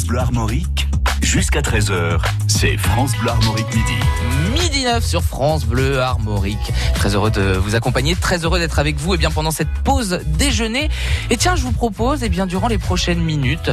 France Bleu jusqu'à 13h, c'est France Bleu Armorique midi. Midi 9 sur France Bleu Armorique. Très heureux de vous accompagner, très heureux d'être avec vous et bien pendant cette pause déjeuner. Et tiens, je vous propose, et bien durant les prochaines minutes,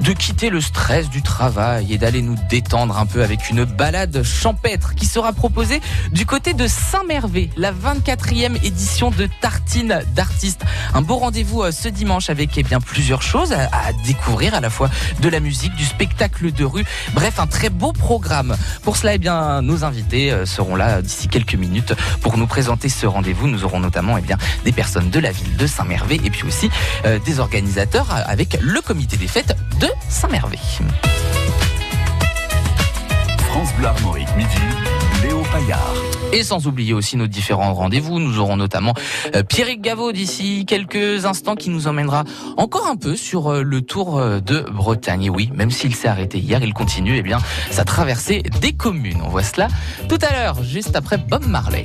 de quitter le stress du travail et d'aller nous détendre un peu avec une balade champêtre qui sera proposée du côté de Saint-Mervé, la 24e édition de Tartine d'artistes. Un beau rendez-vous euh, ce dimanche avec eh bien plusieurs choses à découvrir, à la fois de la musique, du spectacle de rue, bref, un très beau programme. Pour cela, eh bien, nos invités euh, seront là d'ici quelques minutes pour nous présenter ce rendez-vous. Nous aurons notamment eh bien, des personnes de la ville de Saint-Mervé et puis aussi euh, des organisateurs euh, avec le comité des fêtes de Saint-Mervé. France midi, Et sans oublier aussi nos différents rendez-vous. Nous aurons notamment euh, Pierrick Gaveau d'ici quelques instants qui nous emmènera encore un peu sur euh, le tour euh, de Bretagne. Et oui, même s'il s'est arrêté hier, il continue eh bien, sa traversée des communes. On voit cela tout à l'heure, juste après Bob Marley.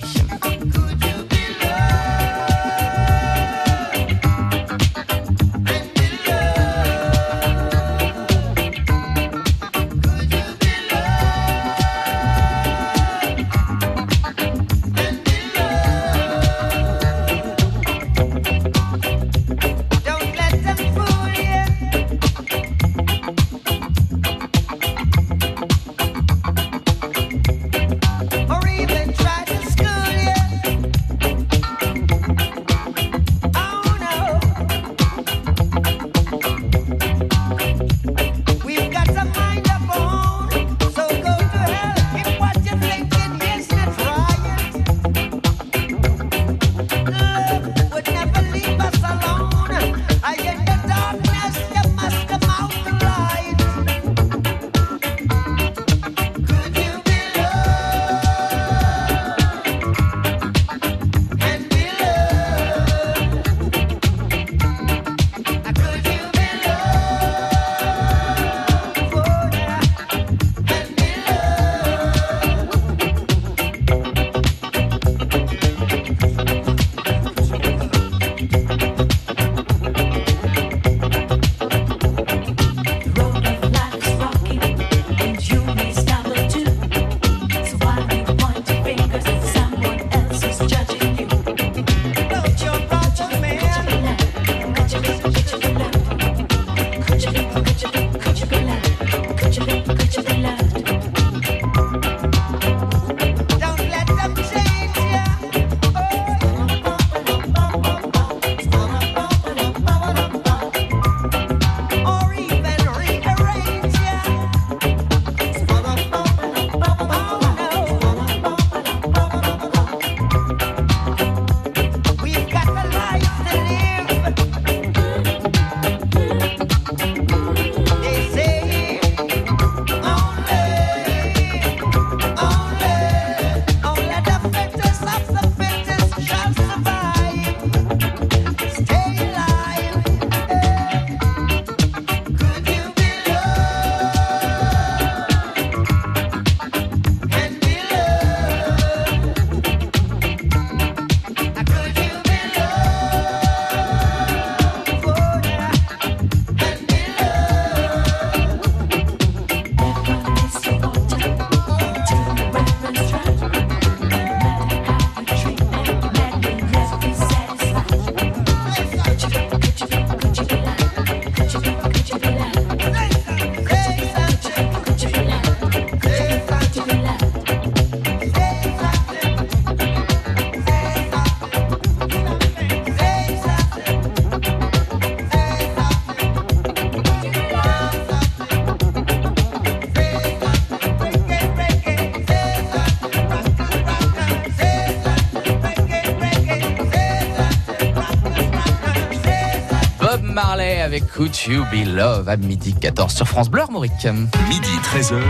Could You Be Love à midi 14 sur France Bleu Armorique. Midi 13h,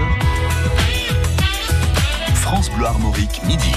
France Bleu Armorique midi.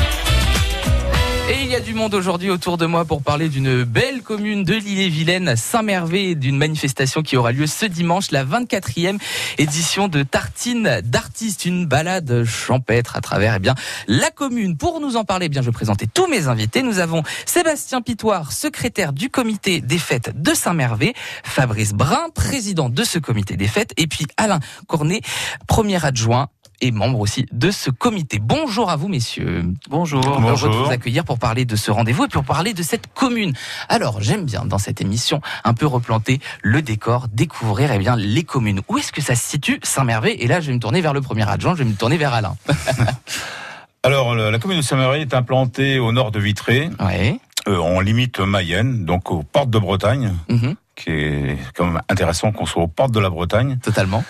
Il y a du monde aujourd'hui autour de moi pour parler d'une belle commune de l'île-et-Vilaine, Saint-Mervé, d'une manifestation qui aura lieu ce dimanche, la 24e édition de Tartine d'artistes, une balade champêtre à travers eh bien la commune. Pour nous en parler, eh bien je vais présenter tous mes invités. Nous avons Sébastien Pitoire, secrétaire du comité des fêtes de Saint-Mervé, Fabrice Brun, président de ce comité des fêtes, et puis Alain Cornet, premier adjoint et membre aussi de ce comité. Bonjour à vous, messieurs. Bonjour. Heureux de vous accueillir pour parler de ce rendez-vous et pour parler de cette commune. Alors, j'aime bien dans cette émission un peu replanter le décor, découvrir eh bien les communes. Où est-ce que ça se situe, Saint-Mervé Et là, je vais me tourner vers le premier adjoint, je vais me tourner vers Alain. Alors, la commune de Saint-Marie est implantée au nord de Vitré, Ouais. euh, en limite Mayenne, donc aux portes de Bretagne, Mhm. qui est quand même intéressant qu'on soit aux portes de la Bretagne. Totalement.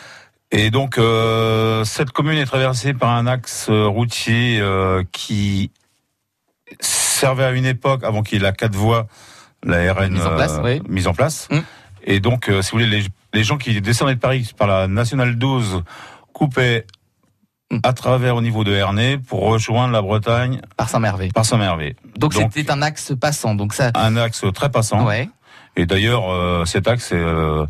Et donc, euh, cette commune est traversée par un axe euh, routier euh, qui servait à une époque, avant qu'il y ait la quatre voies, la RN Mise en place, euh, oui. mise en place. Mm. Et donc, euh, si vous voulez, les, les gens qui descendaient de Paris par la Nationale 12 coupaient Mm. à travers au niveau de Hernay pour rejoindre la Bretagne Par Saint-Mervé. par Saint-Mervé. Donc, c'était un axe passant. Donc ça. Un axe très passant. Ouais. Et d'ailleurs, cet axe euh,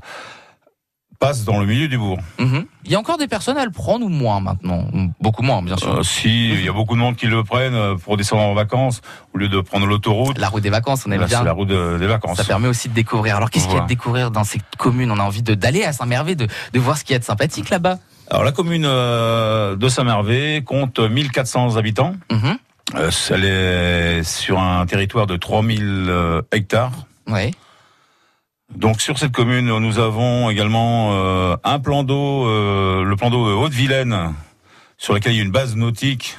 passe dans le milieu du bourg. Mhm. Il y a encore des personnes à le prendre ou moins maintenant? Beaucoup moins, bien sûr. Euh, si il y a beaucoup de monde qui le prennent euh, pour descendre en vacances au lieu de prendre l'autoroute, La route des vacances, on aime là, bien. c'est la route de- des vacances. Ça permet aussi de découvrir. Alors, qu'est-ce qu'il y a de découvrir dans cette commune On a envie d'aller à Saint-Mervé, de, de voir ce qu'il y a de sympathique là-bas. Alors la commune euh, de Saint-Mervé compte 1400 habitants. Mhm. Euh, elle est sur un territoire de 3000 euh, hectares. Ouais. Donc sur cette commune, nous avons également euh, un plan d'eau, euh, le plan d'eau de Haute-Vilaine, sur lequel il y a une base nautique.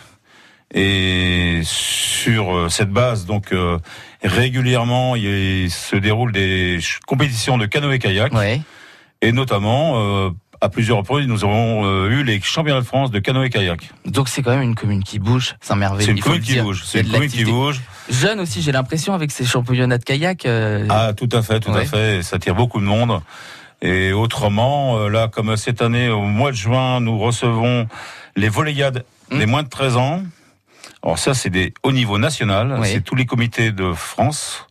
Et sur euh, cette base, donc euh, régulièrement, il se déroulent des compétitions de canoë-kayak. Ouais. Et notamment, euh, à plusieurs reprises, nous avons euh, eu les championnats de France de canoë-kayak. Donc c'est quand même une commune qui bouge, Saint-Mervé. C'est une commune qui bouge. C'est une commune qui bouge. Jeune aussi, j'ai l'impression avec ces championnats de kayak. euh, Ah, tout à fait, tout Ouais. à fait. Ça attire beaucoup de monde. Et autrement, euh, là, comme cette année, au mois de juin, nous recevons les volleyades Mm. des moins de 13 ans. Alors ça, c'est des au niveau national. Oui. C'est tous les comités de France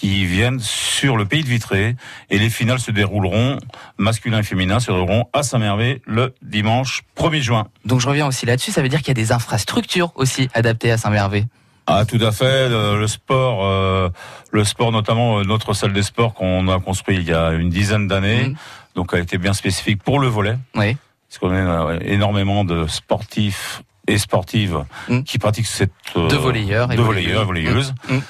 qui viennent sur le pays de Vitré. Et les finales se dérouleront, masculin et féminin, se dérouleront à Saint-Mervé le dimanche 1er juin. Donc je reviens aussi là-dessus. Ça veut dire qu'il y a des infrastructures aussi adaptées à Saint-Mervé. Ah, tout à fait. Le, sport, euh, le sport notamment euh, notre salle des sports qu'on a construit il y a une dizaine d'années, Mhm. donc elle était bien spécifique pour le volet, Oui. parce qu'on a euh, énormément de sportifs et sportives Mhm. qui pratiquent cette euh, De volleyeurs et de volleyeurs, volleyeuses. volleyeuses.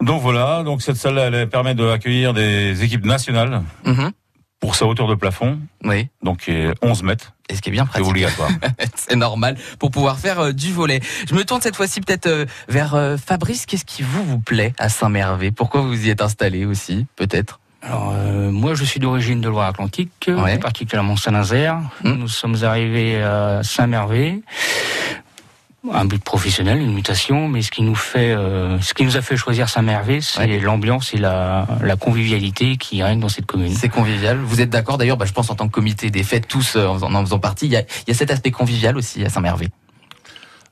Donc voilà, donc cette salle elle permet d'accueillir des équipes nationales Mhm. pour sa hauteur de plafond, Oui. donc qui est 11 mètres, Et ce qui est bien c'est pratique. obligatoire. C'est normal pour pouvoir faire euh, du volet. Je me tourne cette fois-ci peut-être euh, vers euh, Fabrice. Qu'est-ce qui vous vous plaît à Saint-Mervé Pourquoi vous y êtes installé aussi, peut-être? Alors, euh, moi, je suis d'origine de Loire-Atlantique, Ouais. particulièrement Saint-Nazaire. Hmm. Nous sommes arrivés à Saint-Mervé. Un but professionnel, une mutation, mais ce qui nous fait, euh, ce qui nous a fait choisir Saint-Mervé, c'est Ouais. l'ambiance et la, la convivialité qui règne dans cette commune. C'est convivial. Vous êtes d'accord d'ailleurs bah, Je pense en tant que comité des fêtes, tous euh, en en faisant partie, il y a, il y a cet aspect convivial aussi à Saint-Mervé.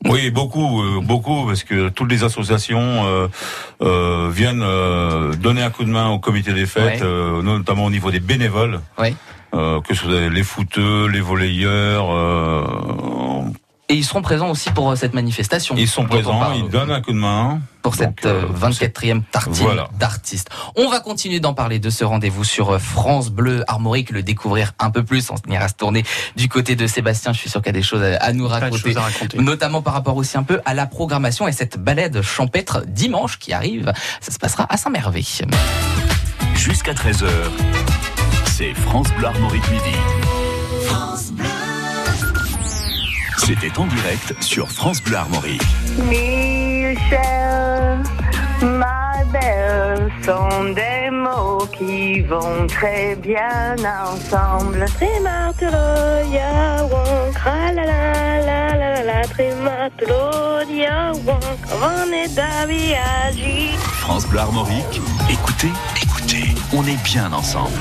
Oui, beaucoup, euh, beaucoup, parce que toutes les associations euh, euh, viennent euh, donner un coup de main au comité des fêtes, Ouais. euh, notamment au niveau des bénévoles, Ouais. euh, que ce soit les footeux, les volleyeurs, euh, Et ils seront présents aussi pour euh, cette manifestation. ils sont présents, parle. ils donnent un coup de main. pour cette Donc, euh, euh, 24e tartine Voilà. d'artistes. On va continuer d'en parler de ce rendez-vous sur France Bleu Armorique, le découvrir un peu plus. On ira se tourner du côté de Sébastien. Je suis sûr qu'il y a des choses à, nous Plein de raconter. choses à raconter. Notamment par rapport aussi un peu à la programmation et cette balade champêtre dimanche qui arrive. Ça se passera à Saint-Mervé. Jusqu'à 13h, c'est France Bleu Armorique Midi. C'était en direct sur France Bleu Armorique. Michel, ma belle, sont des mots qui vont très bien ensemble. Trimartelo, ya wonk, la la la trimartelo, on est d'aviagi. France Bleu Armorique, écoutez, écoutez, on est bien ensemble.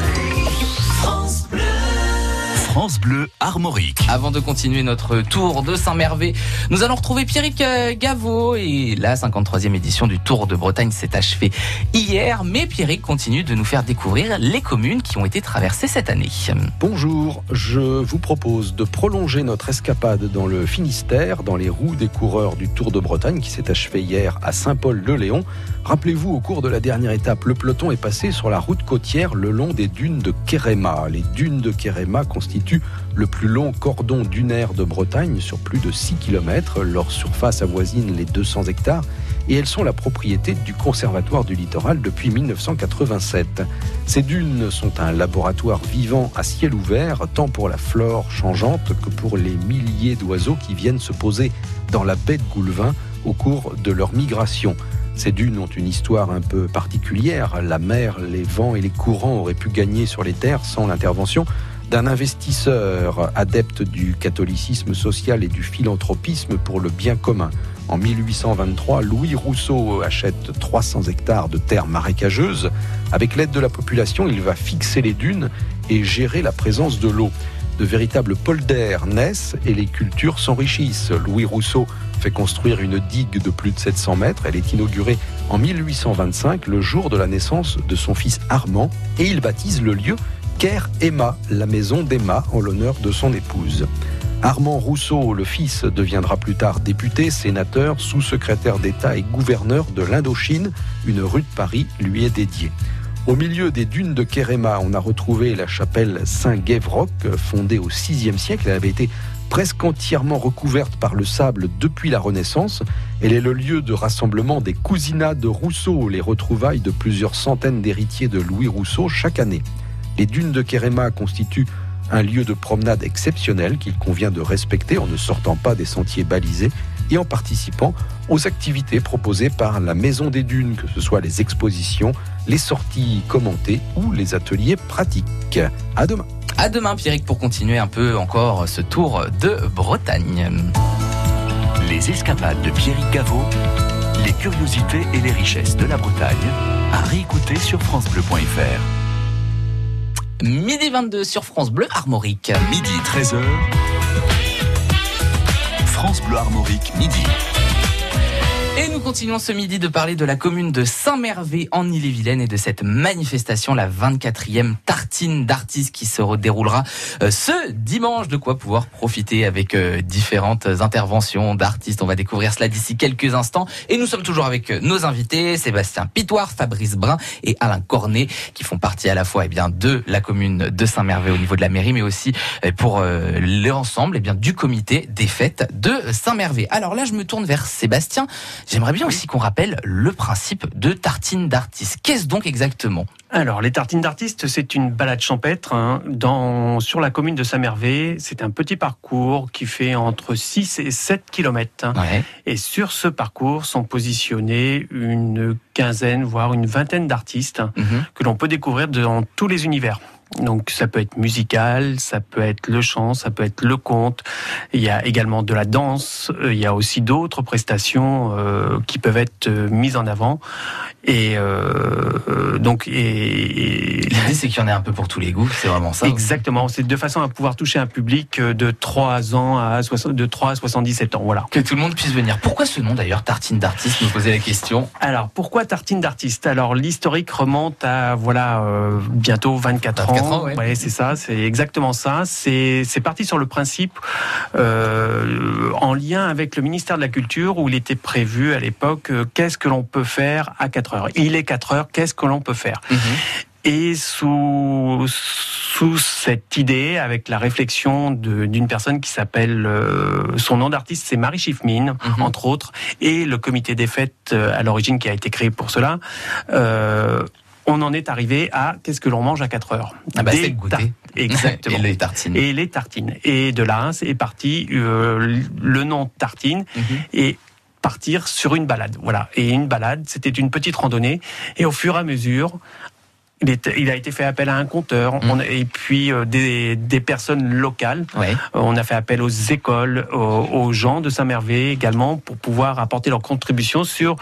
France Bleu Armorique. Avant de continuer notre tour de Saint-Mervé, nous allons retrouver Pierrick euh, Gaveau et la 53e édition du Tour de Bretagne s'est achevée hier, mais Pierrick continue de nous faire découvrir les communes qui ont été traversées cette année. Bonjour, je vous propose de prolonger notre escapade dans le Finistère, dans les roues des coureurs du Tour de Bretagne qui s'est achevé hier à Saint-Paul-le-Léon. Rappelez-vous, au cours de la dernière étape, le peloton est passé sur la route côtière le long des dunes de Kéréma. Les dunes de Kéréma constituent le plus long cordon dunaire de Bretagne sur plus de 6 km. Leur surface avoisine les 200 hectares et elles sont la propriété du Conservatoire du littoral depuis 1987. Ces dunes sont un laboratoire vivant à ciel ouvert, tant pour la flore changeante que pour les milliers d'oiseaux qui viennent se poser dans la baie de Goulevin au cours de leur migration. Ces dunes ont une histoire un peu particulière. La mer, les vents et les courants auraient pu gagner sur les terres sans l'intervention d'un investisseur adepte du catholicisme social et du philanthropisme pour le bien commun. En 1823, Louis Rousseau achète 300 hectares de terres marécageuses. Avec l'aide de la population, il va fixer les dunes et gérer la présence de l'eau. De véritables polders naissent et les cultures s'enrichissent. Louis Rousseau fait construire une digue de plus de 700 mètres. Elle est inaugurée en 1825, le jour de la naissance de son fils Armand, et il baptise le lieu Caire Emma, la maison d'Emma, en l'honneur de son épouse. Armand Rousseau, le fils, deviendra plus tard député, sénateur, sous-secrétaire d'État et gouverneur de l'Indochine. Une rue de Paris lui est dédiée. Au milieu des dunes de Kéréma, on a retrouvé la chapelle Saint-Guévroc, fondée au VIe siècle. Elle avait été presque entièrement recouverte par le sable depuis la Renaissance. Elle est le lieu de rassemblement des cousinats de Rousseau, les retrouvailles de plusieurs centaines d'héritiers de Louis Rousseau chaque année. Les dunes de Kéréma constituent un lieu de promenade exceptionnel qu'il convient de respecter en ne sortant pas des sentiers balisés et en participant aux activités proposées par la Maison des Dunes, que ce soit les expositions, les sorties commentées ou les ateliers pratiques. À demain. À demain, Pierrick, pour continuer un peu encore ce tour de Bretagne. Les escapades de Pierrick Gaveau, les curiosités et les richesses de la Bretagne, à réécouter sur francebleu.fr. Midi 22 sur France Bleu Armorique. Midi 13h. France Bleu Armorique, midi. Et nous continuons ce midi de parler de la commune de Saint-Mervé en Ille-et-Vilaine et de cette manifestation, la 24e tartine d'artistes qui se déroulera euh, ce dimanche. De quoi pouvoir profiter avec euh, différentes interventions d'artistes. On va découvrir cela d'ici quelques instants. Et nous sommes toujours avec euh, nos invités, Sébastien Pitoire, Fabrice Brun et Alain Cornet, qui font partie à la fois eh bien, de la commune de Saint-Mervé au niveau de la mairie, mais aussi pour l'ensemble eh bien, du comité des fêtes de Saint-Mervé. Alors là, je me tourne vers Sébastien. J'aimerais bien aussi qu'on rappelle le principe de tartine d'artiste. Qu'est-ce donc exactement? Alors, les tartines d'artistes, c'est une balade champêtre hein, dans, sur la commune de Saint-Mervé. C'est un petit parcours qui fait entre 6 et 7 kilomètres. Ouais. Et sur ce parcours sont positionnés une quinzaine, voire une vingtaine d'artistes Mhm. que l'on peut découvrir dans tous les univers. Donc ça peut être musical, ça peut être le chant, ça peut être le conte. Il y a également de la danse. euh, Il y a aussi d'autres prestations euh, qui peuvent être euh, mises en avant. Et euh, donc et, et- L'idée, c'est qu'il y en ait un peu pour tous les goûts. C'est vraiment ça. exactement, c'est de façon à pouvoir toucher un public de 3 ans à 60, de 3 à 77 ans. Voilà. Que tout le monde puisse venir. Pourquoi ce nom d'ailleurs, tartine d'artiste Nous poser la question? Alors, pourquoi tartine d'artiste? Alors, l'historique remonte à voilà euh, bientôt 24, 24 ans. Ans, ouais. c'est ça, c'est exactement ça. C'est parti sur le principe euh, en lien avec le ministère de la Culture où il était prévu à l'époque euh, qu'est-ce que l'on peut faire à 4 heures. Il est 4 heures, qu'est-ce que l'on peut faire? Et sous, sous cette idée, avec la réflexion de- d'une personne qui s'appelle, euh, son nom d'artiste c'est Marie Schiffmin, Mhm. entre autres, et le comité des fêtes euh, à l'origine qui a été créé pour cela, euh, on en est arrivé à qu'est-ce que l'on mange à 4 heures? Ah bah, Des c'est goûter. Exactement. Et les tartines. Et les tartines. Et de là est parti euh, le nom tartine Mhm. et partir sur une balade. Voilà. Et une balade, c'était une petite randonnée. Et au fur et à mesure, il, est- il a été fait appel à un compteur on- et puis euh, des, des personnes locales. Ouais. Euh, On a fait appel aux écoles, aux, aux gens de Saint-Mervé également pour pouvoir apporter leur contribution sur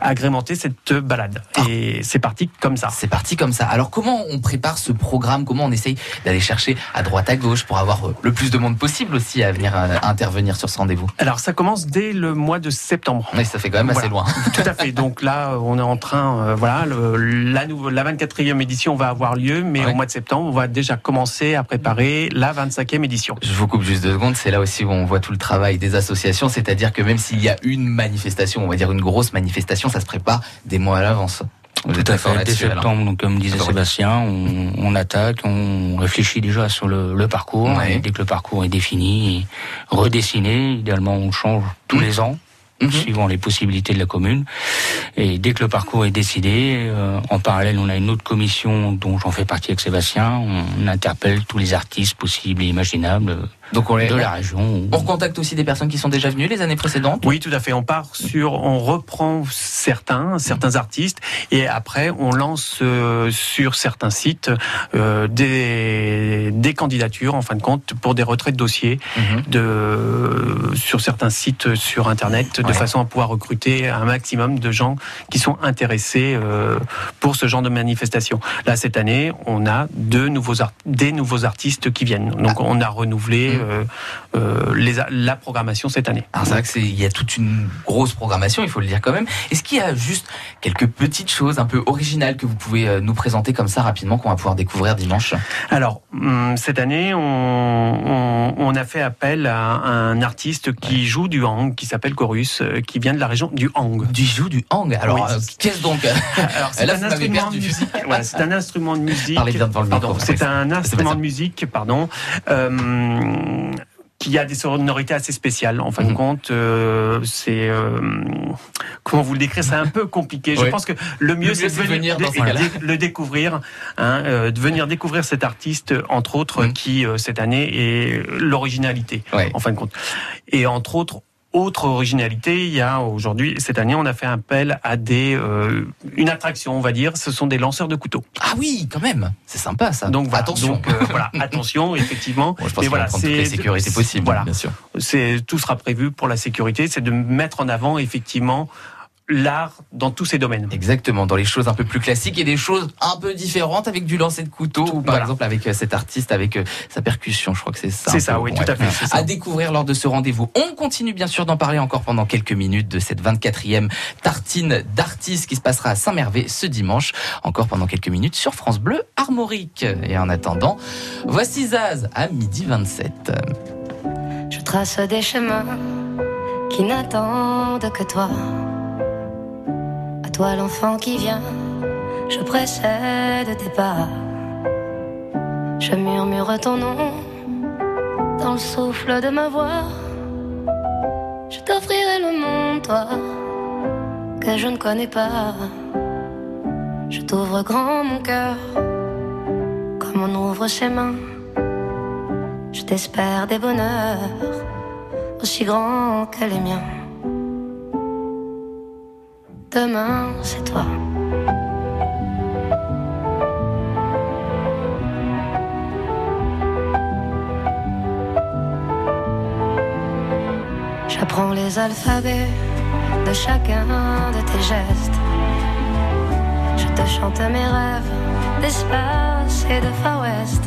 agrémenter cette balade. Ah. Et c'est parti comme ça. C'est parti comme ça. Alors comment on prépare ce programme? Comment on essaye d'aller chercher à droite à gauche pour avoir euh, le plus de monde possible aussi à venir intervenir sur ce rendez-vous? Alors ça commence dès le mois de septembre. Oui, ça fait quand même assez loin. Tout à fait. Donc là, on est en train, euh, voilà, le- la, la 24e édition va avoir lieu, mais Ouais. au mois de septembre, on va déjà commencer à préparer la 25e édition. Je vous coupe juste deux secondes. C'est là aussi où on voit tout le travail des associations. C'est-à-dire que même s'il y a une manifestation, on va dire une grosse manifestation, ça se prépare des mois à l'avance. Vous Tout à fait. Dès septembre, donc comme disait. Sébastien, on, on attaque, on réfléchit déjà sur le, le parcours. Ouais. Et dès que le parcours est défini, redessiné, idéalement on change tous Mhm. les ans. Mhm. suivant les possibilités de la commune. Et dès que le parcours est décidé, euh, en parallèle, on a une autre commission dont j'en fais partie avec Sébastien. On interpelle tous les artistes possibles et imaginables euh, Donc on, les- de la région. on recontacte aussi des personnes qui sont déjà venues les années précédentes. Oui, tout à fait. On part sur, on reprend certains, certains artistes, et après on lance euh, sur certains sites euh, des, des candidatures, en fin de compte, pour des retraits de dossiers Mhm. de, sur certains sites sur Internet, de Ouais. façon à pouvoir recruter un maximum de gens qui sont intéressés euh, pour ce genre de manifestation. Là, cette année, on a deux nouveaux des nouveaux artistes qui viennent. Donc, on a renouvelé Mhm. euh, euh, les la programmation cette année. Alors c'est vrai que c'est il y a toute une grosse programmation, il faut le dire quand même. Est-ce qu'il y a juste quelques petites choses un peu originales que vous pouvez nous présenter comme ça rapidement qu'on va pouvoir découvrir dimanche? Alors, hum, cette année, on, on- on a fait appel à un artiste qui joue du hang, qui s'appelle Chorus, qui vient de la région du hang. Du joue du hang. Alors Oui. euh, qu'est-ce donc c'est un instrument de musique. Voilà, c'est un instrument de musique. C'est un instrument de musique, pardon, euh, qui a des sonorités assez spéciales. En fin de Mhm. compte, euh, c'est euh, comment vous le décrire, c'est un peu compliqué. Je pense que le mieux, mieux, c'est de venir, le découvrir, hein, euh, de venir découvrir cet artiste, entre autres, Mhm. qui cette année est l'originalité. En fin de compte, et entre autres. Autre originalité, il y a aujourd'hui, cette année, on a fait appel à des, euh, une attraction, on va dire, ce sont des lanceurs de couteaux. Ah oui, quand même. C'est sympa ça. Donc voilà, attention. donc, euh, voilà, attention, effectivement. Bon, je pense Mais voilà, les sécurités possibles, Voilà, bien sûr. c'est tout sera prévu pour la sécurité, c'est de mettre en avant effectivement l'art dans tous ses domaines. Exactement, dans les choses un peu plus classiques et des choses un peu différentes avec du lancer de couteau ou par Voilà. exemple avec euh, cet artiste avec euh, sa percussion, je crois que c'est ça. C'est ça, oui, tout à fait. ça. à découvrir lors de ce rendez-vous. On continue bien sûr d'en parler encore pendant quelques minutes de cette 24e tartine d'artistes qui se passera à Saint-Mervé ce dimanche, encore pendant quelques minutes sur France Bleu Armorique. Et en attendant, voici Zaz à midi 27. Je trace des chemins qui n'attendent que toi. Toi l'enfant qui vient, je précède tes pas. Je murmure ton nom dans le souffle de ma voix. Je t'offrirai le monde, toi, que je ne connais pas. Je t'ouvre grand mon cœur, comme on ouvre ses mains. Je t'espère des bonheurs aussi grands que les miens. Demain, c'est toi. J'apprends les alphabets de chacun de tes gestes. Je te chante mes rêves d'espace et de Far West.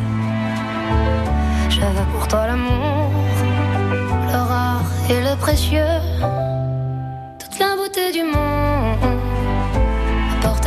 Je veux pour toi l'amour, le rare et le précieux, toute la beauté du monde,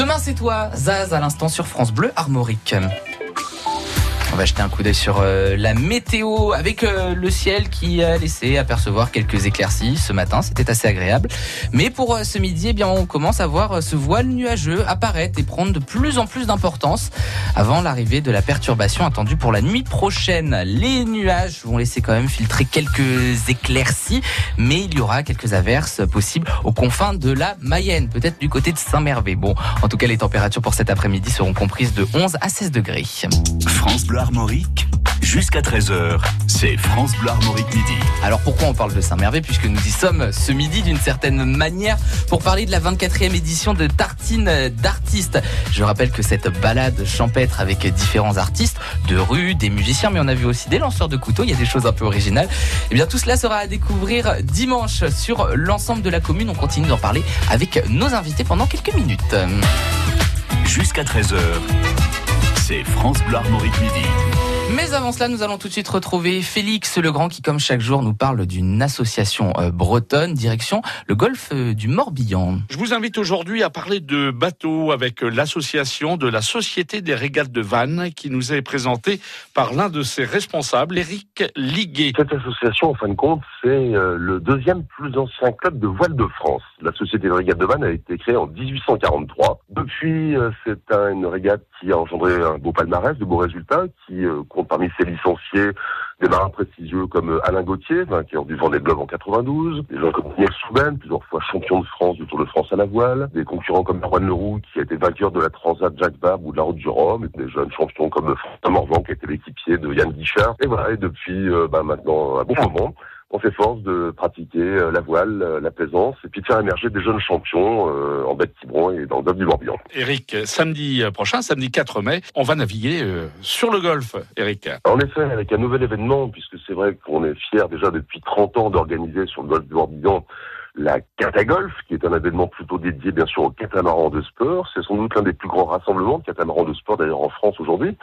Demain c'est toi, Zaz à l'instant sur France Bleu Armorique. Va jeter un coup d'œil sur euh, la météo avec euh, le ciel qui a laissé apercevoir quelques éclaircies ce matin. C'était assez agréable. Mais pour euh, ce midi, eh bien, on commence à voir ce voile nuageux apparaître et prendre de plus en plus d'importance avant l'arrivée de la perturbation attendue pour la nuit prochaine. Les nuages vont laisser quand même filtrer quelques éclaircies, mais il y aura quelques averses possibles aux confins de la Mayenne, peut-être du côté de Saint-Mervé. Bon, en tout cas, les températures pour cet après-midi seront comprises de 11 à 16 degrés. France Bleu Armorique, jusqu'à 13h, c'est France Bleu Armorique midi. Alors pourquoi on parle de Saint-Mervé Puisque nous y sommes ce midi d'une certaine manière pour parler de la 24e édition de Tartine d'artistes. Je rappelle que cette balade champêtre avec différents artistes de rue, des musiciens, mais on a vu aussi des lanceurs de couteaux, il y a des choses un peu originales. Et bien tout cela sera à découvrir dimanche sur l'ensemble de la commune. On continue d'en parler avec nos invités pendant quelques minutes. Jusqu'à 13h, c'est France Bleu Armorique midi. Mais avant cela, nous allons tout de suite retrouver Félix Legrand qui, comme chaque jour, nous parle d'une association euh, bretonne, direction le golfe euh, du Morbihan. Je vous invite aujourd'hui à parler de bateaux avec l'association de la Société des régates de Vannes qui nous est présentée par l'un de ses responsables, Éric Liguet. Cette association, en fin de compte, c'est euh, le deuxième plus ancien club de voile de France. La Société des régates de Vannes a été créée en 1843. Depuis, euh, c'est un- une régate qui a engendré un beau palmarès, de beaux résultats, qui euh, parmi ses licenciés des marins prestigieux comme euh, Alain Gauthier, vainqueur du Vendée Globe en 92, des gens comme Niels Souben, plusieurs fois champion de France du Tour de France à la voile, des concurrents comme Erwan Leroux, qui a été vainqueur de la Transat Jacques Vabre ou de la Route du Rhum, des jeunes champions comme François Morvan, qui a été l'équipier de Yann Guichard. Et voilà, et depuis euh, bah, maintenant un bon moment, on s'efforce de pratiquer euh, la voile, euh, la plaisance, et puis de faire émerger des jeunes champions euh, en bête Quiberon et dans le golfe du Morbihan. Éric, samedi prochain, samedi 4 mai, on va naviguer euh, sur le golfe, Éric. En effet, avec un nouvel événement, puisque c'est vrai qu'on est fiers déjà depuis 30 ans d'organiser sur le golfe du Morbihan la Catagolf, qui est un événement plutôt dédié bien sûr aux catamarans de sport. C'est sans doute l'un des plus grands rassemblements de catamarans de sport d'ailleurs en France aujourd'hui.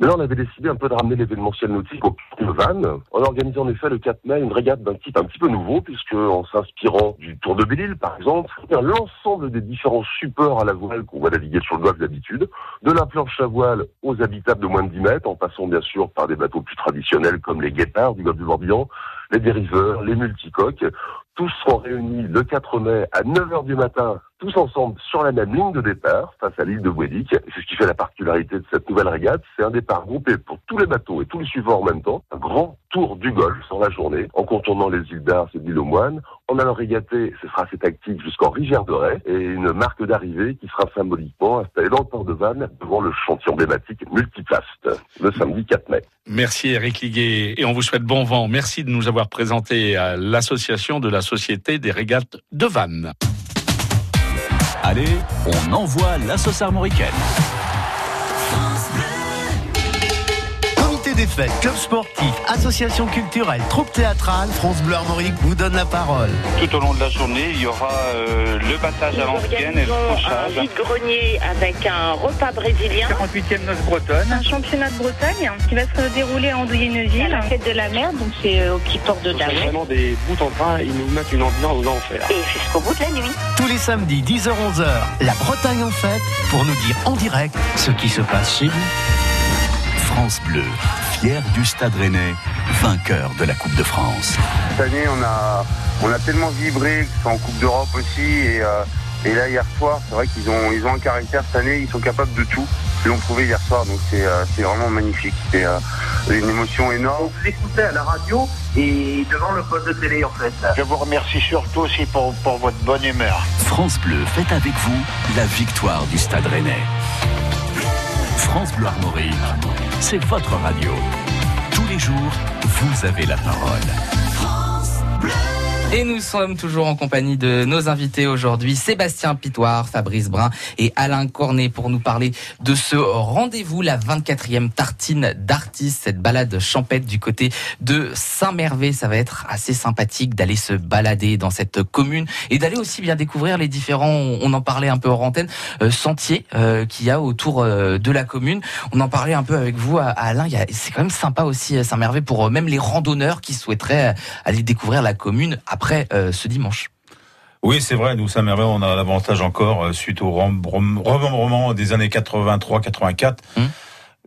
Mais là, on avait décidé un peu de ramener l'événementiel nautique au de Vannes. On a organisé en effet le 4 mai une régate d'un type un petit peu nouveau, puisque en s'inspirant du Tour de Belle-Île, par exemple, l'ensemble des différents supports à la voile qu'on va naviguer sur le golfe d'habitude, de la planche à voile aux habitables de moins de 10 mètres, en passant bien sûr par des bateaux plus traditionnels comme les guépards du golfe du Morbihan, les dériveurs, les multicoques. Tous seront réunis le 4 mai à 9h du matin, tous ensemble sur la même ligne de départ, face à l'île de Bouédic. C'est ce qui fait la particularité de cette nouvelle régate. C'est un départ groupé pour tous les bateaux et tous les suivants en même temps. Un grand tour du golfe dans la journée, en contournant les îles d'Ars et l'île aux Moines. En allant régater, ce sera assez tactique jusqu'en Rivière de Ray et une marque d'arrivée qui sera symboliquement installée dans le port de Vannes devant le chantier emblématique Multiplast, le samedi 4 mai. Merci Éric Liguet et on vous souhaite bon vent. Merci de nous avoir présenté l'association de la Société des régates de Vannes. Allez, on envoie la sauce armoricaine. Des fêtes, club sportif, association culturelle, troupe théâtrale, France Bleu Armorique vous donne la parole. Tout au long de la journée, il y aura euh, le battage à l'ancienne et le un vide-grenier avec un repas brésilien. 48e noce bretonne. Un championnat de Bretagne qui va se dérouler en Douillet-Neuville. La fête de la mer, donc c'est euh, au petit port de C'est Darwin. vraiment des bouts en train, ils nous mettent une ambiance aux enfers. Et jusqu'au bout de la nuit. Tous les samedis 10h-11h, la Bretagne en fête pour nous dire en direct ce qui se passe chez vous. France Bleu, fier du Stade Rennais, vainqueur de la Coupe de France. Cette année, on a, on a tellement vibré, en Coupe d'Europe aussi. Et, euh, et là, hier soir, c'est vrai qu'ils ont, ils ont un caractère cette année, ils sont capables de tout. Ils l'ont prouvé hier soir, donc c'est euh, c'est vraiment magnifique. C'est euh, une émotion énorme. Vous l'écoutez à la radio et devant le poste de télé en fait. Je vous remercie surtout aussi pour, pour votre bonne humeur. France Bleu fête avec vous la victoire du Stade Rennais. France Bleu Armorique, c'est votre radio. Tous les jours, vous avez la parole. Et nous sommes toujours en compagnie de nos invités aujourd'hui, Sébastien Pitoire, Fabrice Brun et Alain Cornet pour nous parler de ce rendez-vous, la 24e tartine d'artistes, cette balade champêtre du côté de Saint-Mervé. Ça va être assez sympathique d'aller se balader dans cette commune et d'aller aussi bien découvrir les différents, on en parlait un peu hors antenne, euh, sentiers euh, qu'il y a autour euh, de la commune. On en parlait un peu avec vous, Alain. C'est quand même sympa aussi Saint-Mervé pour même les randonneurs qui souhaiteraient aller découvrir la commune après euh, ce dimanche. Oui, c'est vrai, nous, Saint-Mervé, on a l'avantage encore, euh, suite au rem- rem- remembrement des années 83-84.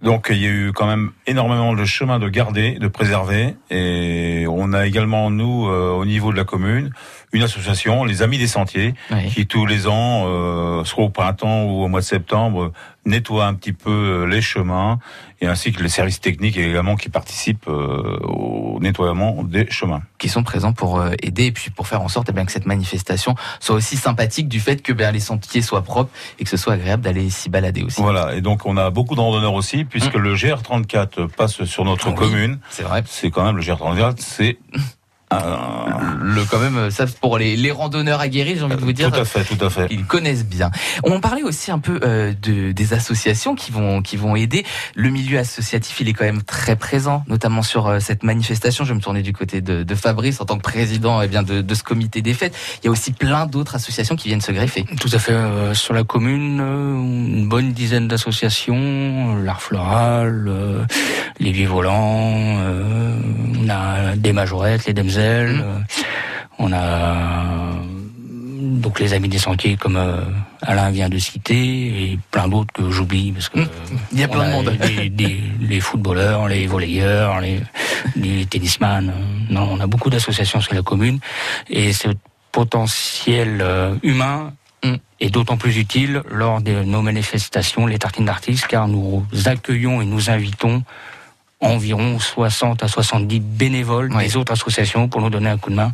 Donc, il y a eu quand même énormément de chemin de garder, de préserver. Et on a également, nous, euh, au niveau de la commune, une association, les Amis des Sentiers, qui tous les ans, euh, soit au printemps ou au mois de septembre, nettoie un petit peu euh, les chemins, et ainsi que les services techniques également qui participent euh, au nettoiement des chemins. qui sont présents pour euh, aider et puis pour faire en sorte eh bien, que cette manifestation soit aussi sympathique du fait que ben, les sentiers soient propres et que ce soit agréable d'aller s'y balader aussi. Voilà, et donc on a beaucoup de randonneurs aussi, puisque le GR34 passe sur notre Ah oui, commune. C'est vrai. C'est quand même le GR34, c'est le quand même ça pour les, les randonneurs aguerris j'ai envie de vous dire Tout à fait, tout à fait. ils connaissent bien on parlait aussi un peu euh, de des associations qui vont qui vont aider le milieu associatif il est quand même très présent notamment sur euh, cette manifestation je vais me tourner du côté de, de Fabrice en tant que président eh bien de, de ce comité des fêtes il y a aussi plein d'autres associations qui viennent se greffer Tout à fait. euh, sur la commune, euh, une bonne dizaine d'associations, euh, l'art floral, euh, les vies volants, euh, on a des majorettes, les damsels, euh, on a euh, donc les amis des sentiers comme euh, Alain vient de citer et plein d'autres que j'oublie parce que il y a plein de monde. les, les- les footballeurs, les volleyeurs, les, les tennisman. Non, on a beaucoup d'associations sur la commune et ce potentiel euh, humain est d'autant plus utile lors de nos manifestations, les tartines d'artistes, car nous accueillons et nous invitons environ 60 à 70 bénévoles des autres associations pour nous donner un coup de main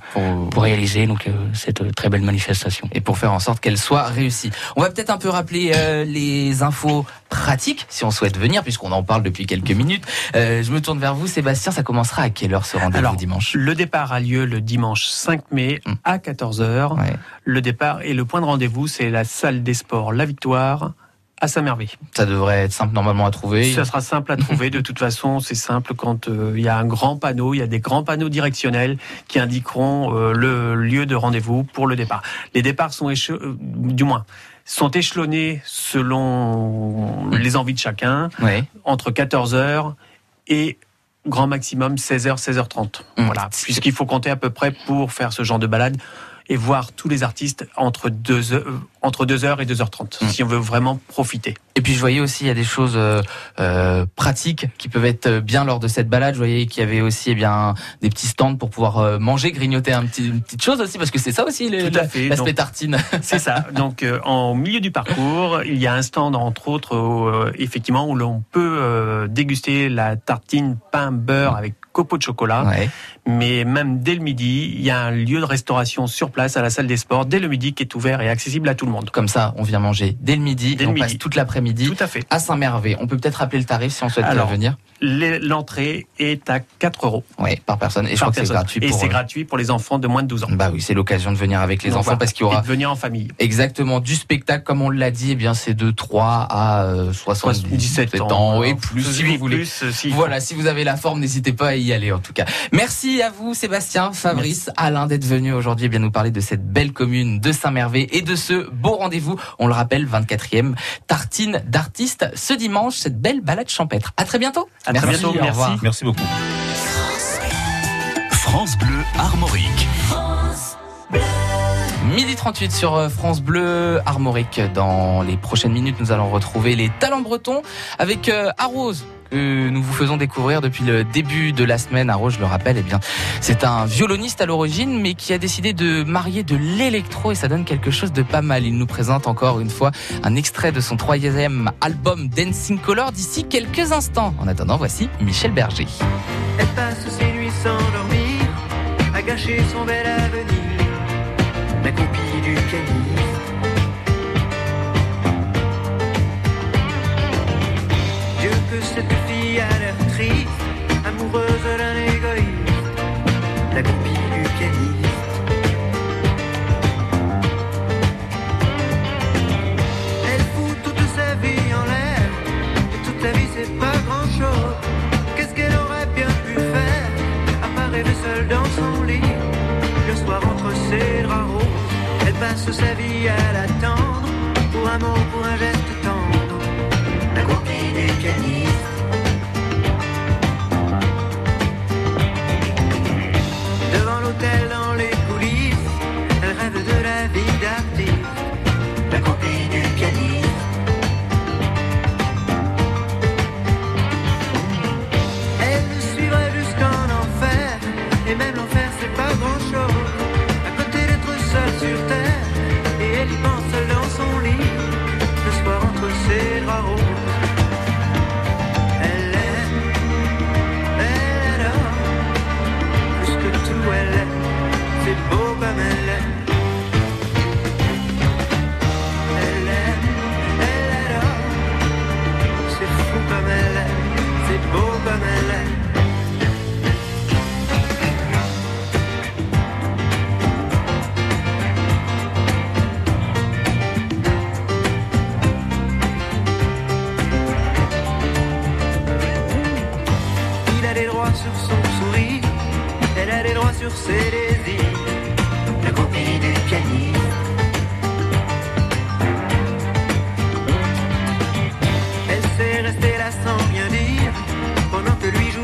pour, réaliser donc euh, cette euh, très belle manifestation. et pour faire en sorte qu'elle soit réussie. On va peut-être un peu rappeler euh, les infos pratiques si on souhaite venir, puisqu'on en parle depuis quelques minutes. Euh, je me tourne vers vous, Sébastien. Ça commencera à quelle heure ce rendez-vous Alors, dimanche? le départ a lieu le dimanche 5 mai Hmm. à 14h. Le départ et le point de rendez-vous, c'est la salle des sports La Victoire à Saint-Mervé. Ça devrait être simple normalement à trouver. Ça sera simple à trouver. De toute façon, c'est simple quand euh, il y a un grand panneau, il y a des grands panneaux directionnels qui indiqueront euh, le lieu de rendez-vous pour le départ. Les départs sont éche- euh, du moins sont échelonnés selon les envies de chacun entre 14h et grand maximum 16h 16h30. Voilà, puisqu'il faut compter à peu près pour faire ce genre de balade et voir tous les artistes entre 2 heures, entre 2h et 2h30 si on veut vraiment profiter. Et puis je voyais aussi il y a des choses euh, euh, pratiques qui peuvent être bien lors de cette balade. Je voyais qu'il y avait aussi eh bien des petits stands pour pouvoir euh, manger, grignoter un petit, une petite chose aussi parce que c'est ça aussi l'aspect tartine. C'est ça. Donc, euh, en milieu du parcours, il y a un stand, entre autres, où, euh, effectivement, où l'on peut déguster la tartine pain beurre avec copeaux de chocolat. Mais même dès le midi, il y a un lieu de restauration sur place à la salle des sports, dès le midi, qui est ouvert et accessible à tout le monde. Comme ça, on vient manger dès le midi Dès et le on midi. passe toute l'après-midi Tout à fait. à Saint-Mervé. On peut peut-être rappeler le tarif si on souhaite Alors, venir. L'entrée est à 4 euros. Oui, par personne. Et je crois que c'est gratuit Et pour c'est euh, gratuit pour les enfants de moins de 12 ans. Bah oui, c'est l'occasion de venir avec les Donc enfants voilà. parce qu'il y aura Et de venir en famille. Exactement, du spectacle, comme on l'a dit, eh bien, c'est de 3 à euh, 77 17 ans, ans, et plus, si vous voulez. plus, euh, faut. voilà, si vous avez la forme, n'hésitez pas à y aller, en tout cas. Merci à vous, Sébastien, Fabrice, Alain, d'être venus aujourd'hui, bien, nous parler de cette belle commune de Saint-Mervé et de ce beau rendez-vous. On le rappelle, 24e tartine d'artistes ce dimanche, cette belle balade champêtre. À très bientôt. À très bientôt, au merci. revoir. Merci beaucoup. France Bleu Armorique. Midi 38 sur euh, France Bleu Armorique. Dans les prochaines minutes, nous allons retrouver les talents bretons avec euh, Arrose que nous vous faisons découvrir depuis le début de la semaine. Arrose, je le rappelle, eh bien, c'est un violoniste à l'origine, mais qui a décidé de marier de l'électro et ça donne quelque chose de pas mal. Il nous présente encore une fois un extrait de son troisième album Dancing Color d'ici quelques instants. En attendant, voici Michel Berger. Elle passe ses nuits sans dormir, à gâcher son bel avenir. La copie du. Dieu cette qui a l'air triste, amoureuse d'un égoïste, la copie du pianiste. Elle fout toute sa vie en l'air, et toute la vie c'est pas grand chose. Qu'est-ce qu'elle aurait bien pu faire, à part rêver seule dans son lit, le soir entre ses draps roses, elle passe sa vie à l'attendre, pour un mot, pour un geste.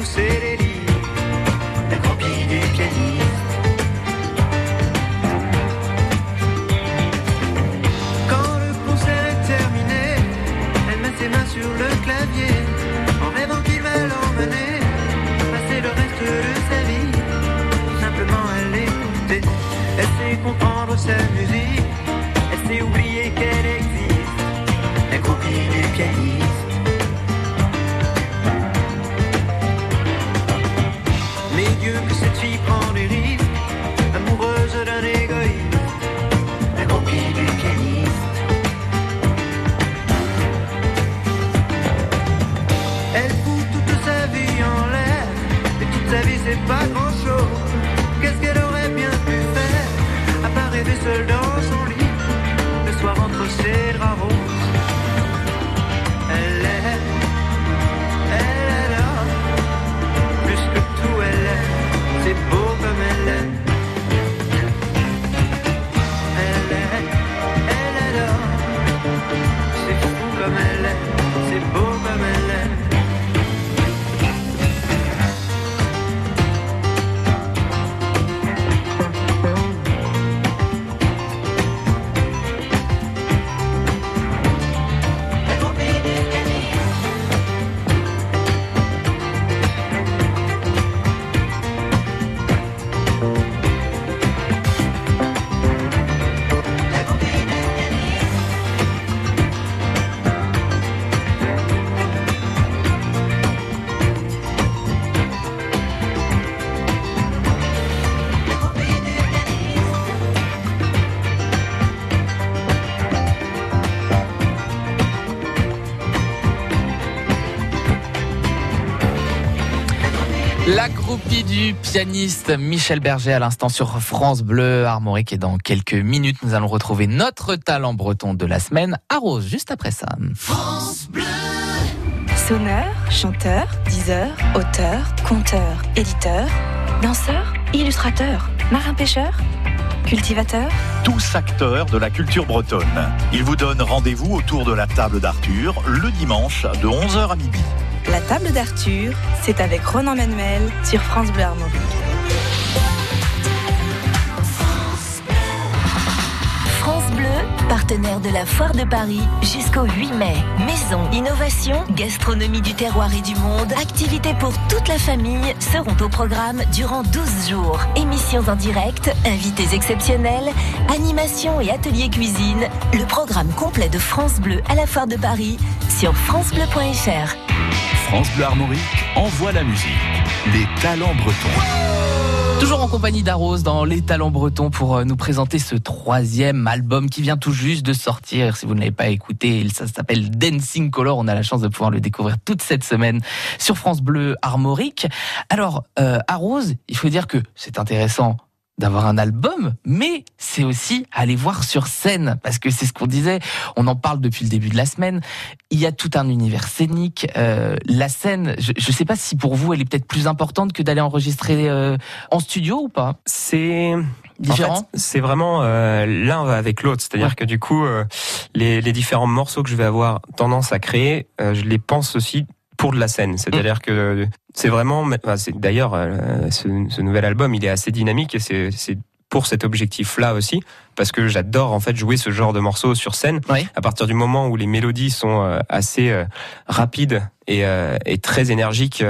Pendant que du pianiste Michel Berger à l'instant sur France Bleu Armorique et dans quelques minutes nous allons retrouver notre talent breton de la semaine à Rose juste après ça. Sonneur, chanteur, diseur, auteur, conteur, éditeur, danseur, illustrateur, marin-pêcheur, cultivateur. tous acteurs de la culture bretonne. Ils vous donnent rendez-vous autour de la table d'Arthur le dimanche de 11h à midi. La table d'Arthur, c'est avec Ronan Manuel sur France Bleu Armorique. France Bleu, partenaire de la Foire de Paris jusqu'au 8 mai. Maison, innovation, gastronomie du terroir et du monde, activités pour toute la famille seront au programme durant 12 jours. Émissions en direct, invités exceptionnels, animations et ateliers cuisine. Le programme complet de France Bleu à la Foire de Paris sur francebleu.fr. France Bleu Armorique envoie la musique. Les talents bretons. Toujours en compagnie d'Arose dans Les Talents Bretons pour euh, nous présenter ce troisième album qui vient tout juste de sortir. Si vous ne l'avez pas écouté, ça s'appelle Dancing Color. On a la chance de pouvoir le découvrir toute cette semaine sur France Bleu Armorique. Alors, euh, Arose, il faut dire que c'est intéressant d'avoir un album, mais c'est aussi aller voir sur scène, parce que c'est ce qu'on disait, on en parle depuis le début de la semaine, il y a tout un univers scénique, euh, la scène, je ne sais pas si pour vous elle est peut-être plus importante que d'aller enregistrer euh, en studio ou pas. C'est Différent. En fait, C'est vraiment euh, l'un va avec l'autre, c'est-à-dire que du coup, euh, les, les différents morceaux que je vais avoir tendance à créer, euh, je les pense aussi pour de la scène. C'est-à-dire que c'est vraiment, enfin, d'ailleurs, euh, ce, ce nouvel album, il est assez dynamique et c'est pour cet objectif-là aussi, parce que j'adore en fait jouer ce genre de morceaux sur scène. À partir du moment où les mélodies sont euh, assez euh, rapides et, et très énergiques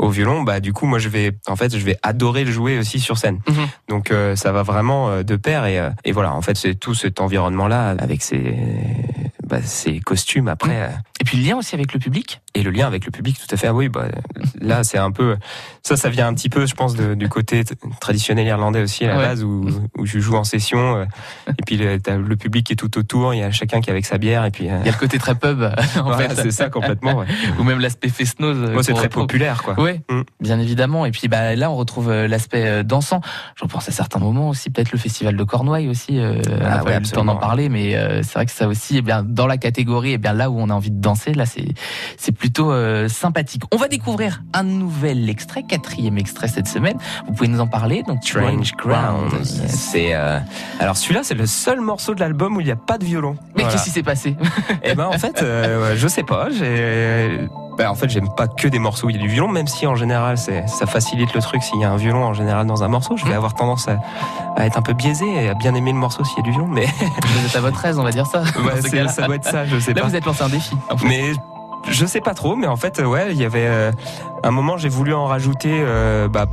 au violon, bah du coup moi je vais en fait je vais adorer le jouer aussi sur scène. Donc euh, ça va vraiment de pair et, et voilà en fait c'est tout cet environnement là avec ces bah, ces costumes après. euh, Et puis le lien aussi avec le public Et le lien avec le public, tout à fait. Ah oui, bah, là, c'est un peu. Ça, ça vient un petit peu, je pense, de- du côté traditionnel irlandais aussi, à la Ouais. base, où, où je joue en session. euh, Et puis, le, public qui est tout autour, il y a chacun qui est avec sa bière. Et puis, euh, Il y a le côté très pub, en fait. c'est ça, complètement, ouais. Ou même l'aspect fest-noz. euh, Moi, c'est très retrouve. populaire, quoi. Oui, Mm. bien évidemment. Et puis bah, là, on retrouve l'aspect dansant. Je repense à certains moments aussi, peut-être le festival de Cornouailles aussi. euh, on Ah pas ouais, eu le temps d'en parler, mais c'est vrai que ça aussi, eh bien, dans la catégorie, eh bien là où on a envie de danser, là, c'est c'est plutôt euh, sympathique. On va découvrir un nouvel extrait, quatrième extrait cette semaine. Vous pouvez nous en parler. Donc Strange Ground. C'est euh, alors celui-là, c'est le seul morceau de l'album où il n'y a pas de violon. Mais Voilà. qu'est-ce qui s'est passé? Eh ben en fait, euh, je sais pas. J'ai, ben, en fait, j'aime pas que des morceaux où il y a du violon, même si en général, ça facilite le truc s'il y a un violon en général dans un morceau. Je vais avoir tendance à, à être un peu biaisé et à bien aimer le morceau s'il y a du violon, mais Vous êtes à votre aise, on va dire ça. Ouais, ça doit être ça, je sais Là, pas. vous êtes lancé un défi. Mais je sais pas trop, mais en fait, ouais, il y avait euh, un moment, j'ai voulu en rajouter euh, bah,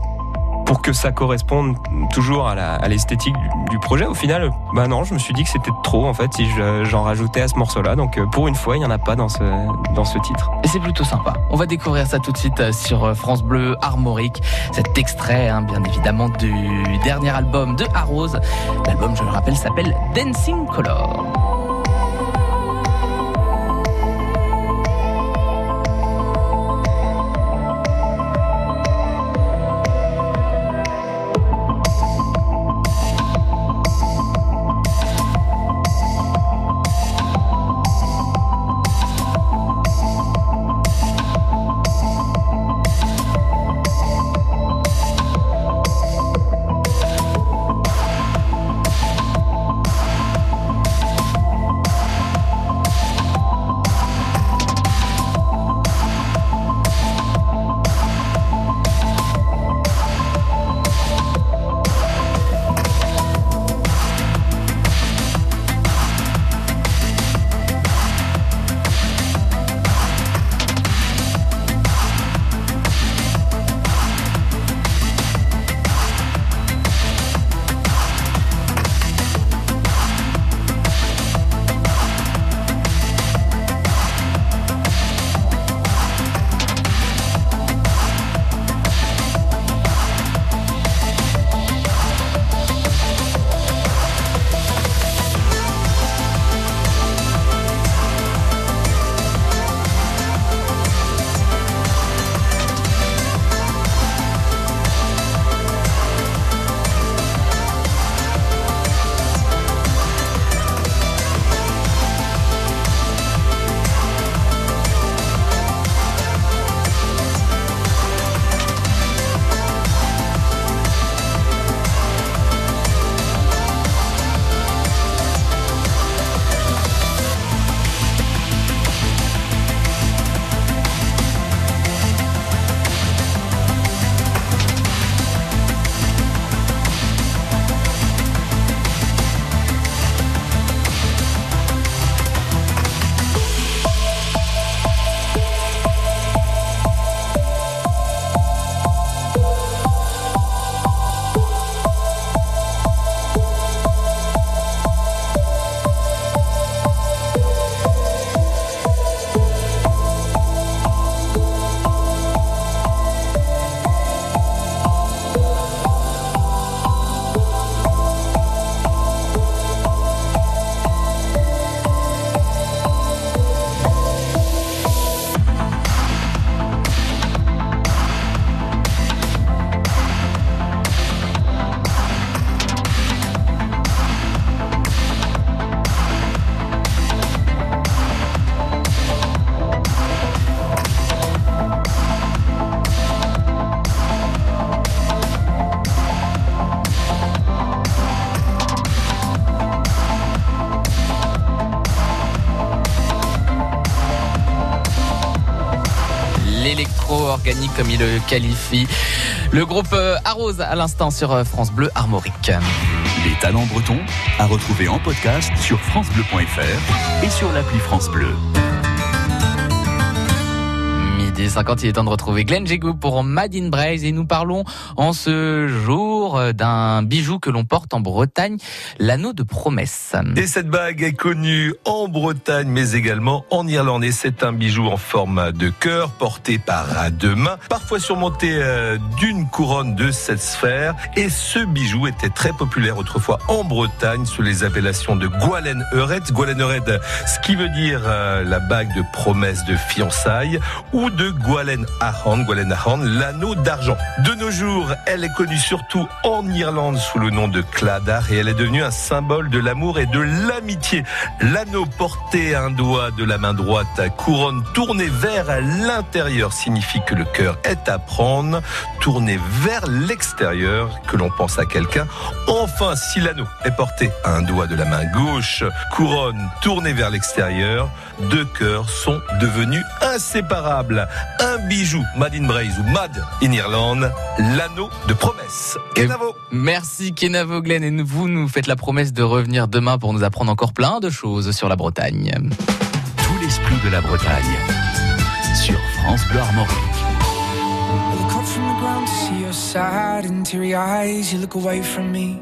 pour que ça corresponde toujours à, l'esthétique du, projet. Au final, bah non, je me suis dit que c'était trop en fait si je- j'en rajoutais à ce morceau-là. Donc euh, pour une fois, il y en a pas dans ce dans ce titre. Et c'est plutôt sympa. On va découvrir ça tout de suite euh, sur euh, France Bleu Armorique. Cet extrait, hein, bien évidemment, du dernier album de Arrose. L'album, je le rappelle, s'appelle Dancing Color. Comme il le qualifie. Le groupe euh, Arrose à l'instant sur euh, France Bleu Armorique. Les talents bretons à retrouver en podcast sur francebleu.fr et sur l'appli France Bleu. midi 50, il est temps de retrouver Glenn Jégou pour Madine Braise et nous parlons en ce jour d'un bijou que l'on porte en Bretagne, l'anneau de promesse. Et cette bague est connue en Bretagne mais également en Irlande et c'est un bijou en forme de cœur porté par deux mains, parfois surmonté euh, d'une couronne de cette sphère et ce bijou était très populaire autrefois en Bretagne sous les appellations de Gwalen Euret. Gwalen Euret, ce qui veut dire euh, la bague de promesse de fiançailles ou de Gwalen Ahorn, Gwalen Ahorn, l'anneau d'argent. De nos jours, elle est connue surtout en Irlande sous le nom de Cladar et elle est devenue un symbole de l'amour et de l'amitié. L'anneau porté à un doigt de la main droite, couronne tournée vers l'intérieur signifie que le cœur est à prendre, tourné vers l'extérieur, que l'on pense à quelqu'un. Enfin, si l'anneau est porté à un doigt de la main gauche, couronne tournée vers l'extérieur, deux cœurs sont devenus inséparables. Un bijou Mad in Braise ou Mad in Irlande, l'anneau de promesse. Kenavo. Merci Kenavo Glenn et vous nous faites la promesse de revenir demain pour nous apprendre encore plein de choses sur la Bretagne. Tout l'esprit de la Bretagne sur France Bleu Armorique. look up from the ground to see your sad and teary eyes. You look away from me,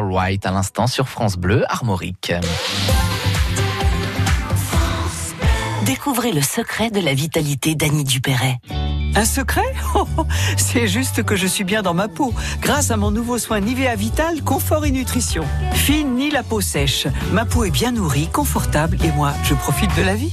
Alright, à l'instant sur France Bleu, Armorique. Découvrez le secret de la vitalité d'Annie Dupéret. Un secret Oh, oh, C'est juste que je suis bien dans ma peau, grâce à mon nouveau soin Nivea Vital Confort et Nutrition. Fine ni la peau sèche, ma peau est bien nourrie, confortable et moi, je profite de la vie.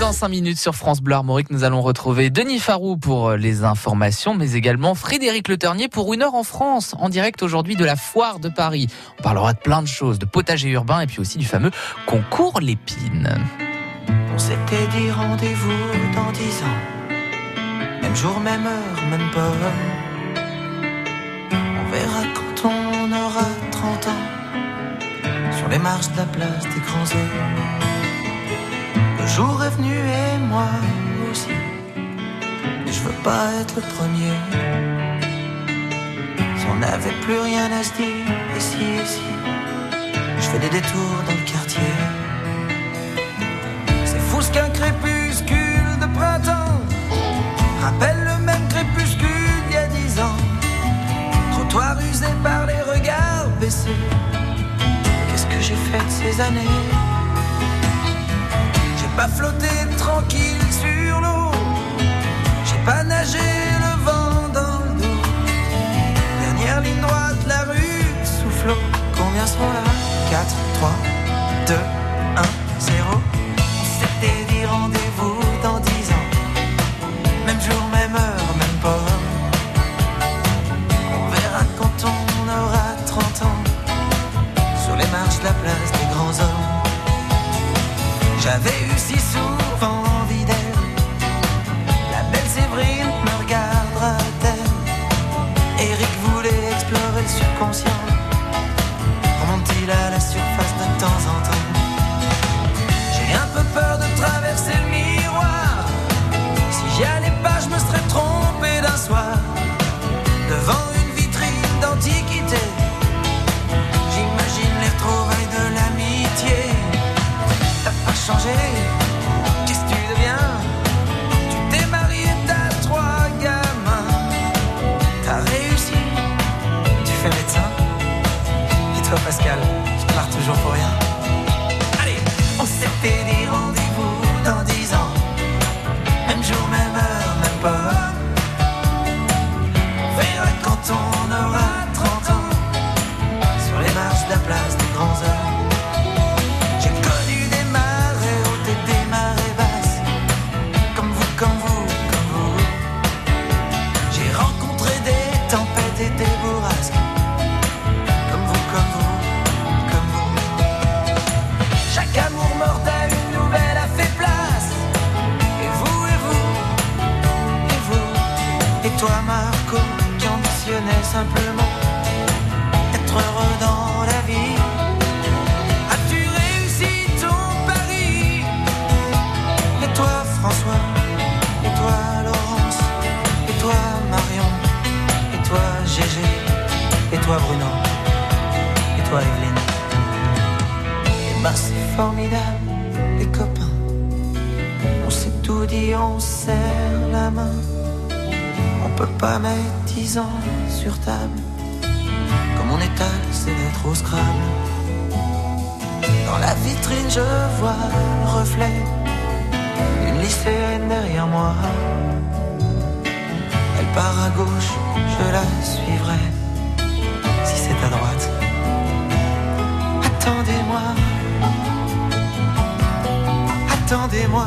Dans 5 minutes sur France Bleu Armorique, nous allons retrouver Denis Farou pour les informations, mais également Frédéric Le Ternier pour une heure en France, en direct aujourd'hui de la Foire de Paris. On parlera de plein de choses, de potager urbain et puis aussi du fameux concours Lépine. On s'était dit rendez-vous dans dix ans. Même jour, même heure, même pomme. On verra quand on aura 30 ans. Sur les marches de la place des grands hommes. Jour est venu et moi aussi. Je veux pas être le premier. Si on n'avait plus rien à se dire, et si, et si. Je fais des détours dans le quartier. C'est fou ce qu'un crépuscule de printemps rappelle le même crépuscule d'il y a dix ans. Trottoir usé par les regards baissés. Qu'est-ce que j'ai fait de ces années? J'ai pas flotté tranquille sur l'eau. J'ai pas nagé le vent dans le dos. Dernière ligne droite, la rue soufflot. Combien sont là? 4, 3, 2, 1, 0. On s'était dit rendez-vous J'avais eu si souvent toi, Et bah, c'est formidable, les copains. On s'est tout dit, on se serre la main. On peut pas mettre dix ans sur table. Comme on étale ses lettres au scrabble. Dans la vitrine, je vois le reflet d'une lycéenne derrière moi. Elle part à gauche, je la suivrai. Si c'est à droite. Attendez-moi. Attendez-moi.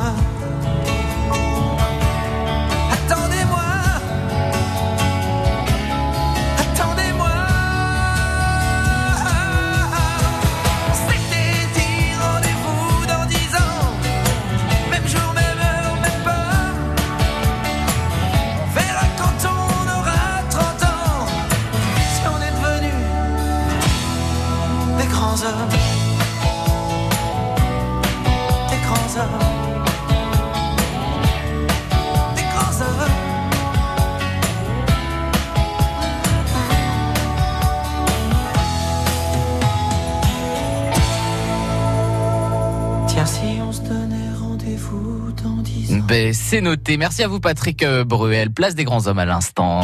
C'est noté. Merci à vous, Patrick euh, Bruel. Place des grands hommes à l'instant.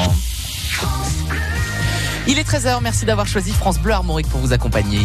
Il est 13h, merci d'avoir choisi France Bleu Armorique pour vous accompagner.